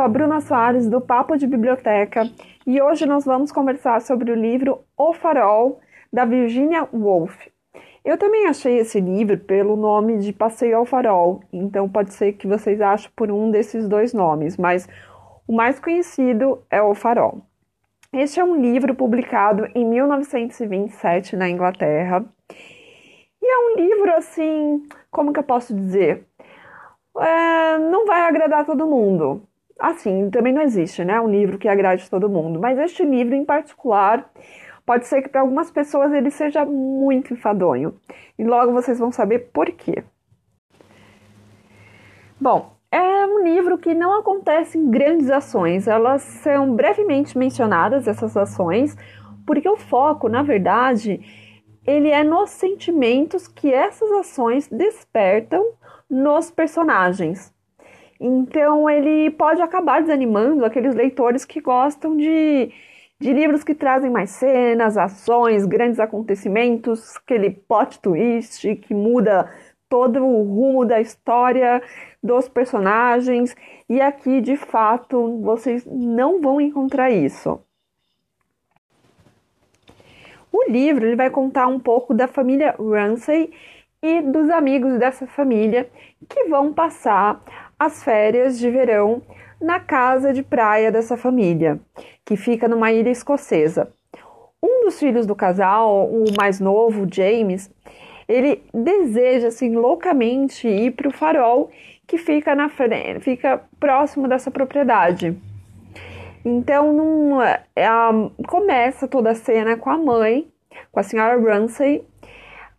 sou a Bruna Soares do Papo de Biblioteca e hoje nós vamos conversar sobre o livro O Farol, da Virginia Woolf. Eu também achei esse livro pelo nome de Passeio ao Farol, então pode ser que vocês achem por um desses dois nomes, mas o mais conhecido é O Farol. Este é um livro publicado em 1927 na Inglaterra. E é um livro assim, como que eu posso dizer? É, não vai agradar todo mundo. Assim, também não existe, né? Um livro que agrade todo mundo. Mas este livro em particular, pode ser que para algumas pessoas ele seja muito enfadonho. E logo vocês vão saber por quê. Bom, é um livro que não acontece em grandes ações, elas são brevemente mencionadas, essas ações, porque o foco, na verdade, ele é nos sentimentos que essas ações despertam nos personagens. Então, ele pode acabar desanimando aqueles leitores que gostam de, de livros que trazem mais cenas, ações, grandes acontecimentos, aquele plot twist que muda todo o rumo da história dos personagens, e aqui de fato vocês não vão encontrar isso. O livro ele vai contar um pouco da família Ramsay e dos amigos dessa família que vão passar as férias de verão na casa de praia dessa família, que fica numa ilha escocesa. Um dos filhos do casal, o mais novo, James, ele deseja assim loucamente ir para o farol que fica na frente, fica próximo dessa propriedade. Então num, é, começa toda a cena com a mãe, com a senhora Ramsay,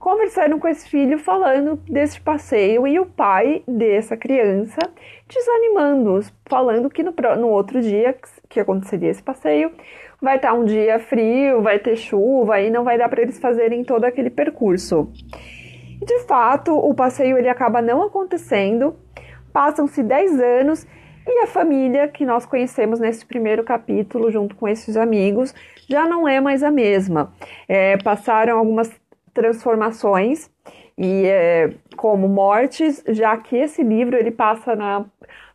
conversando com esse filho, falando desse passeio e o pai dessa criança desanimando-os, falando que no, no outro dia que aconteceria esse passeio vai estar um dia frio, vai ter chuva e não vai dar para eles fazerem todo aquele percurso. E de fato, o passeio ele acaba não acontecendo. Passam-se 10 anos e a família que nós conhecemos nesse primeiro capítulo, junto com esses amigos, já não é mais a mesma. É, passaram algumas transformações e é, como mortes, já que esse livro ele passa na,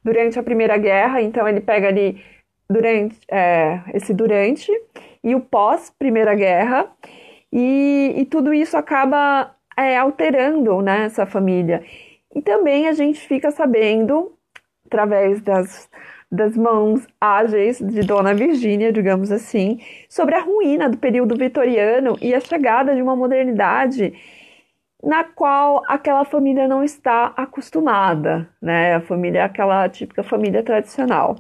durante a Primeira Guerra, então ele pega ali durante é, esse durante e o pós Primeira Guerra e, e tudo isso acaba é, alterando né, essa família. E também a gente fica sabendo, através das, das mãos ágeis de Dona Virgínia, digamos assim, sobre a ruína do período vitoriano e a chegada de uma modernidade na qual aquela família não está acostumada, né? A família aquela típica família tradicional.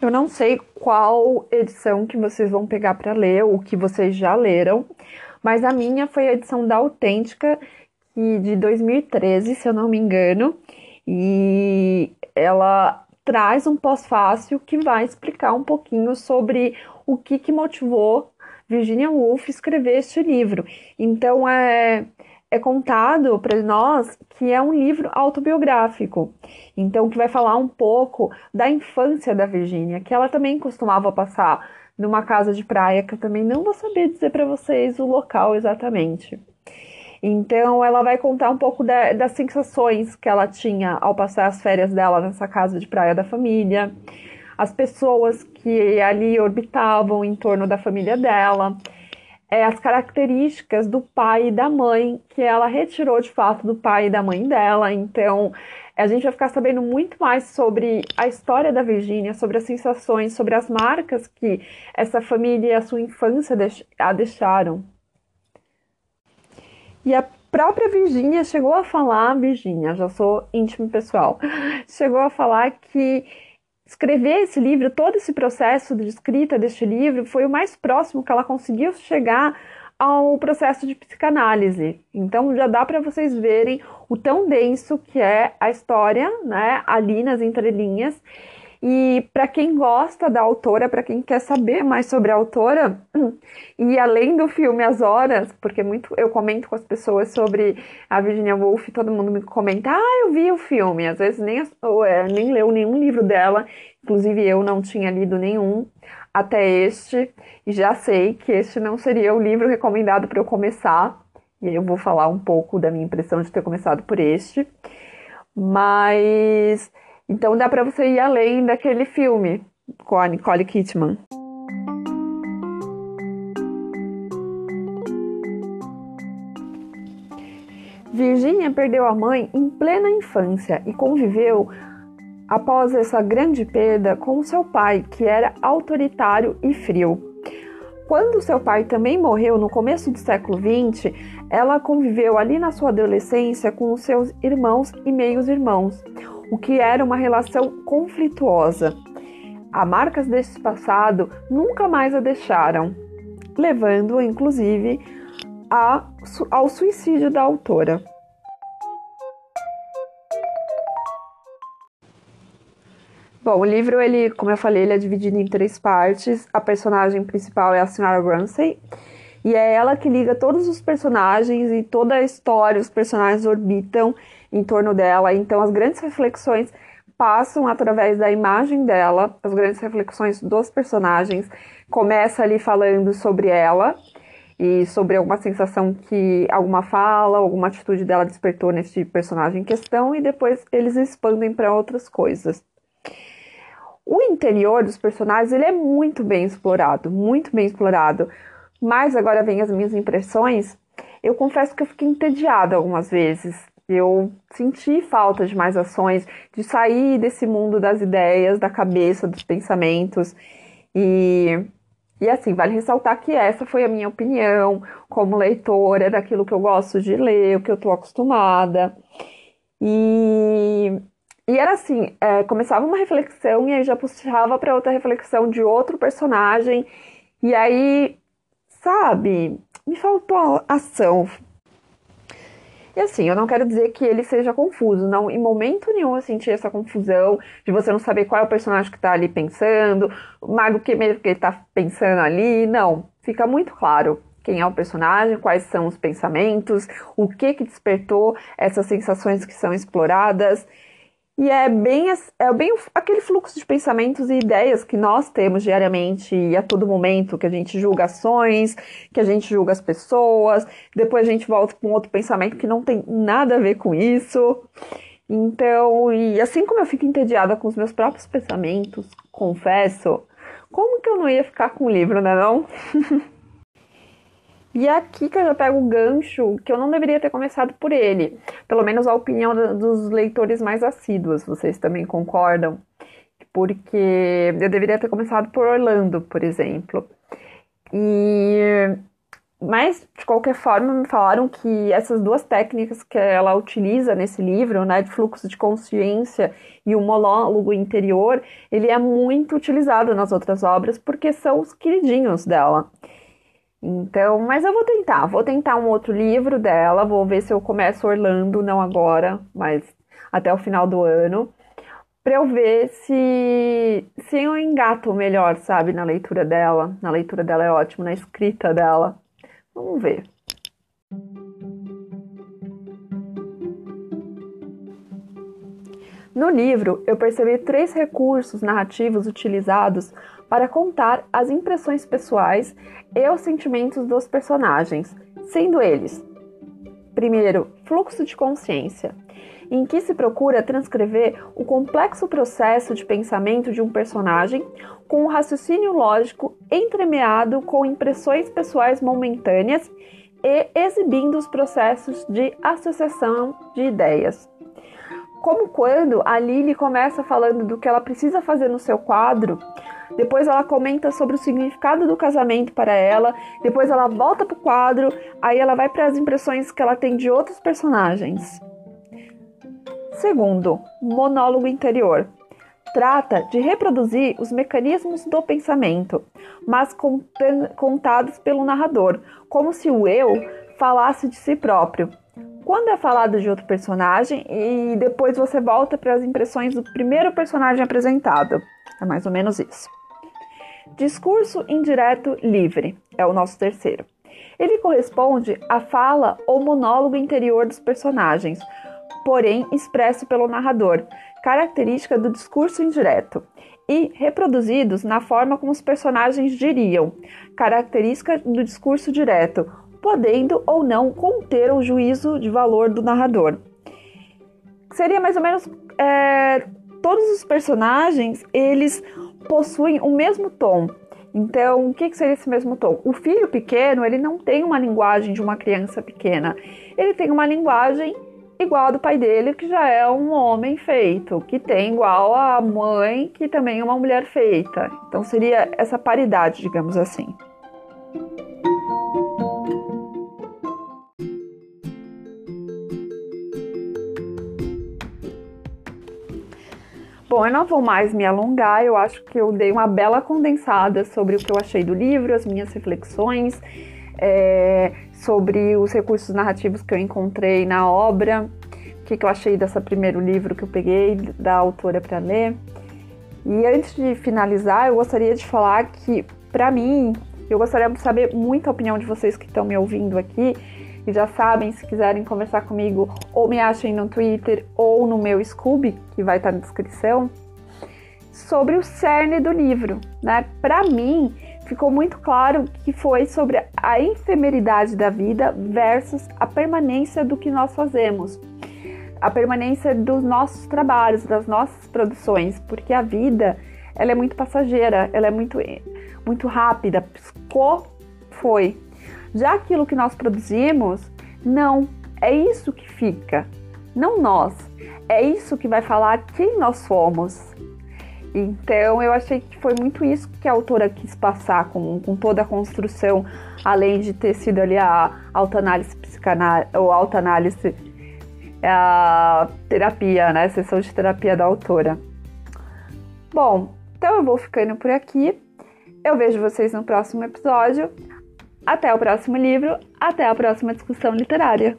Eu não sei qual edição que vocês vão pegar para ler, ou que vocês já leram, mas a minha foi a edição da Autêntica, de 2013, se eu não me engano, e ela traz um pós-fácil que vai explicar um pouquinho sobre o que, que motivou Virginia Woolf escrever este livro. Então, é, é contado para nós que é um livro autobiográfico, então que vai falar um pouco da infância da Virginia, que ela também costumava passar numa casa de praia, que eu também não vou saber dizer para vocês o local exatamente. Então ela vai contar um pouco da, das sensações que ela tinha ao passar as férias dela nessa casa de praia da família, as pessoas que ali orbitavam em torno da família dela é, as características do pai e da mãe, que ela retirou de fato do pai e da mãe dela. Então, a gente vai ficar sabendo muito mais sobre a história da Virgínia, sobre as sensações, sobre as marcas que essa família e a sua infância a deixaram. E a própria Virgínia chegou a falar, Virgínia, já sou íntimo pessoal, chegou a falar que escrever esse livro, todo esse processo de escrita deste livro, foi o mais próximo que ela conseguiu chegar ao processo de psicanálise. Então já dá para vocês verem o tão denso que é a história, né, ali nas entrelinhas e para quem gosta da autora, para quem quer saber mais sobre a autora, e além do filme As Horas, porque muito eu comento com as pessoas sobre a Virginia Woolf, todo mundo me comenta: "Ah, eu vi o filme". Às vezes nem é, nem leu nenhum livro dela, inclusive eu não tinha lido nenhum até este, e já sei que este não seria o livro recomendado para eu começar. E eu vou falar um pouco da minha impressão de ter começado por este. Mas Então dá para você ir além daquele filme com a Nicole Kidman. Virginia perdeu a mãe em plena infância e conviveu após essa grande perda com seu pai, que era autoritário e frio. Quando seu pai também morreu no começo do século XX, ela conviveu ali na sua adolescência com os seus irmãos e meios-irmãos, o que era uma relação conflituosa. As marcas desse passado nunca mais a deixaram, levando inclusive a, ao suicídio da autora. Bom, o livro, ele, como eu falei, ele é dividido em três partes. A personagem principal é a Senhora Ramsay, e é ela que liga todos os personagens e toda a história, os personagens orbitam em torno dela. Então, as grandes reflexões passam através da imagem dela, as grandes reflexões dos personagens. Começa ali falando sobre ela e sobre alguma sensação que alguma fala, alguma atitude dela despertou nesse personagem em questão, e depois eles expandem para outras coisas. O interior dos personagens ele é muito bem explorado, muito bem explorado. Mas agora vem as minhas impressões. Eu confesso que eu fiquei entediada algumas vezes. Eu senti falta de mais ações, de sair desse mundo das ideias, da cabeça, dos pensamentos. E, e assim, vale ressaltar que essa foi a minha opinião como leitora, daquilo que eu gosto de ler, o que eu estou acostumada. E e era assim, é, começava uma reflexão e aí já puxava para outra reflexão de outro personagem. E aí, sabe, me faltou ação. E assim, eu não quero dizer que ele seja confuso, não. Em momento nenhum eu senti essa confusão de você não saber qual é o personagem que tá ali pensando, o que mesmo que ele tá pensando ali. Não, fica muito claro quem é o personagem, quais são os pensamentos, o que que despertou essas sensações que são exploradas. E é bem, é bem aquele fluxo de pensamentos e ideias que nós temos diariamente e a todo momento, que a gente julga ações, que a gente julga as pessoas, depois a gente volta com outro pensamento que não tem nada a ver com isso. Então, e assim como eu fico entediada com os meus próprios pensamentos, confesso, como que eu não ia ficar com o livro, né não? E é aqui que eu já pego o gancho que eu não deveria ter começado por ele. Pelo menos a opinião dos leitores mais assíduos, vocês também concordam? Porque eu deveria ter começado por Orlando, por exemplo. E mas de qualquer forma me falaram que essas duas técnicas que ela utiliza nesse livro, né, de fluxo de consciência e o monólogo interior, ele é muito utilizado nas outras obras porque são os queridinhos dela. Então, mas eu vou tentar, vou tentar um outro livro dela, vou ver se eu começo Orlando, não agora, mas até o final do ano, para eu ver se se eu engato melhor, sabe, na leitura dela. Na leitura dela é ótimo, na escrita dela. Vamos ver. No livro, eu percebi três recursos narrativos utilizados para contar as impressões pessoais e os sentimentos dos personagens, sendo eles: primeiro, fluxo de consciência, em que se procura transcrever o complexo processo de pensamento de um personagem com um raciocínio lógico entremeado com impressões pessoais momentâneas e exibindo os processos de associação de ideias. Como quando a Lily começa falando do que ela precisa fazer no seu quadro, depois ela comenta sobre o significado do casamento para ela, depois ela volta para o quadro, aí ela vai para as impressões que ela tem de outros personagens. Segundo, monólogo interior. Trata de reproduzir os mecanismos do pensamento, mas contados pelo narrador, como se o eu falasse de si próprio. Quando é falado de outro personagem e depois você volta para as impressões do primeiro personagem apresentado. É mais ou menos isso. Discurso indireto livre é o nosso terceiro. Ele corresponde à fala ou monólogo interior dos personagens, porém expresso pelo narrador, característica do discurso indireto, e reproduzidos na forma como os personagens diriam, característica do discurso direto, podendo ou não conter o juízo de valor do narrador. Seria mais ou menos é, todos os personagens, eles possuem o mesmo tom. Então, o que, seria esse mesmo tom? O filho pequeno, ele não tem uma linguagem de uma criança pequena. Ele tem uma linguagem igual a do pai dele, que já é um homem feito, que tem igual a mãe, que também é uma mulher feita. Então, seria essa paridade, digamos assim. Bom, eu não vou mais me alongar, eu acho que eu dei uma bela condensada sobre o que eu achei do livro, as minhas reflexões, é, sobre os recursos narrativos que eu encontrei na obra, o que, que eu achei desse primeiro livro que eu peguei da autora para ler. E antes de finalizar, eu gostaria de falar que, para mim, eu gostaria de saber muito a opinião de vocês que estão me ouvindo aqui e já sabem, se quiserem conversar comigo, ou me achem no Twitter ou no meu Scooby, que vai estar na descrição, sobre o cerne do livro, né? Para mim, ficou muito claro que foi sobre a efemeridade da vida versus a permanência do que nós fazemos. A permanência dos nossos trabalhos, das nossas produções, porque a vida, ela é muito passageira, ela é muito muito rápida, piscou, foi, já aquilo que nós produzimos, não, é isso que fica, não nós. É isso que vai falar quem nós somos. Então eu achei que foi muito isso que a autora quis passar com, com toda a construção, além de ter sido ali a autoanálise psicanálise ou autoanálise a terapia, né? A sessão de terapia da autora. Bom, então eu vou ficando por aqui. Eu vejo vocês no próximo episódio. Até o próximo livro, até a próxima discussão literária.